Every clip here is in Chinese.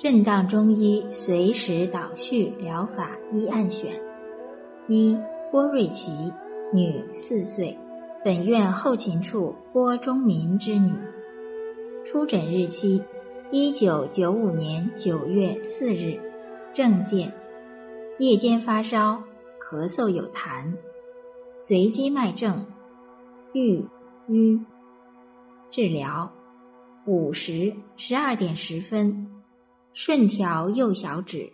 震荡中医随时导序疗法医案选：一郭瑞琪，女，四岁，本院后勤处郭忠民之女。出诊日期：一九九五年九月四日。证件：夜间发烧，咳嗽有痰，随机脉症：郁瘀。治疗：午时十二点十分。顺调右小指，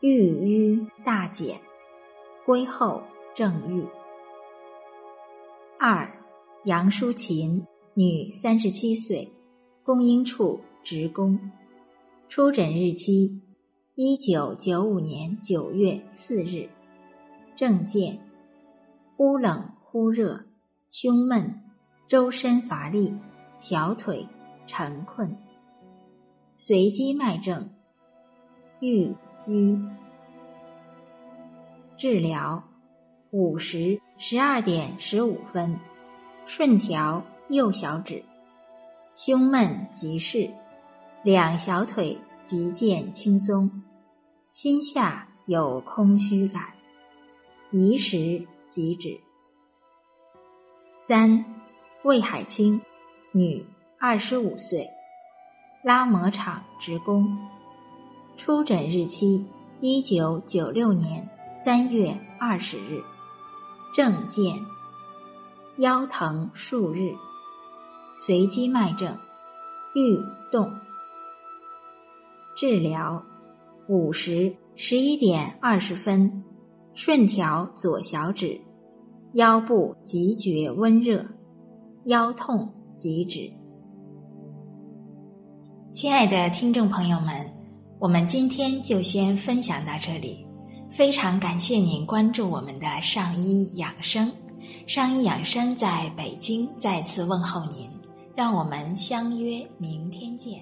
郁瘀大减，归后正愈。二杨淑琴，女，三十七岁，公英处职工。出诊日期：一九九五年九月四日。症见：忽冷忽热，胸闷，周身乏力，小腿沉困。随机脉症，郁瘀。治疗：午时十二点十五分，顺调右小指，胸闷即逝，两小腿即见轻松，心下有空虚感，宜时即止。三，魏海清，女，二十五岁。拉磨厂职工，出诊日期一九九六年三月二十日。证件腰疼数日，随机脉症欲动。治疗午时十一点二十分，顺调左小指，腰部即觉温热，腰痛即止。亲爱的听众朋友们，我们今天就先分享到这里。非常感谢您关注我们的上医养生，上医养生在北京再次问候您，让我们相约明天见。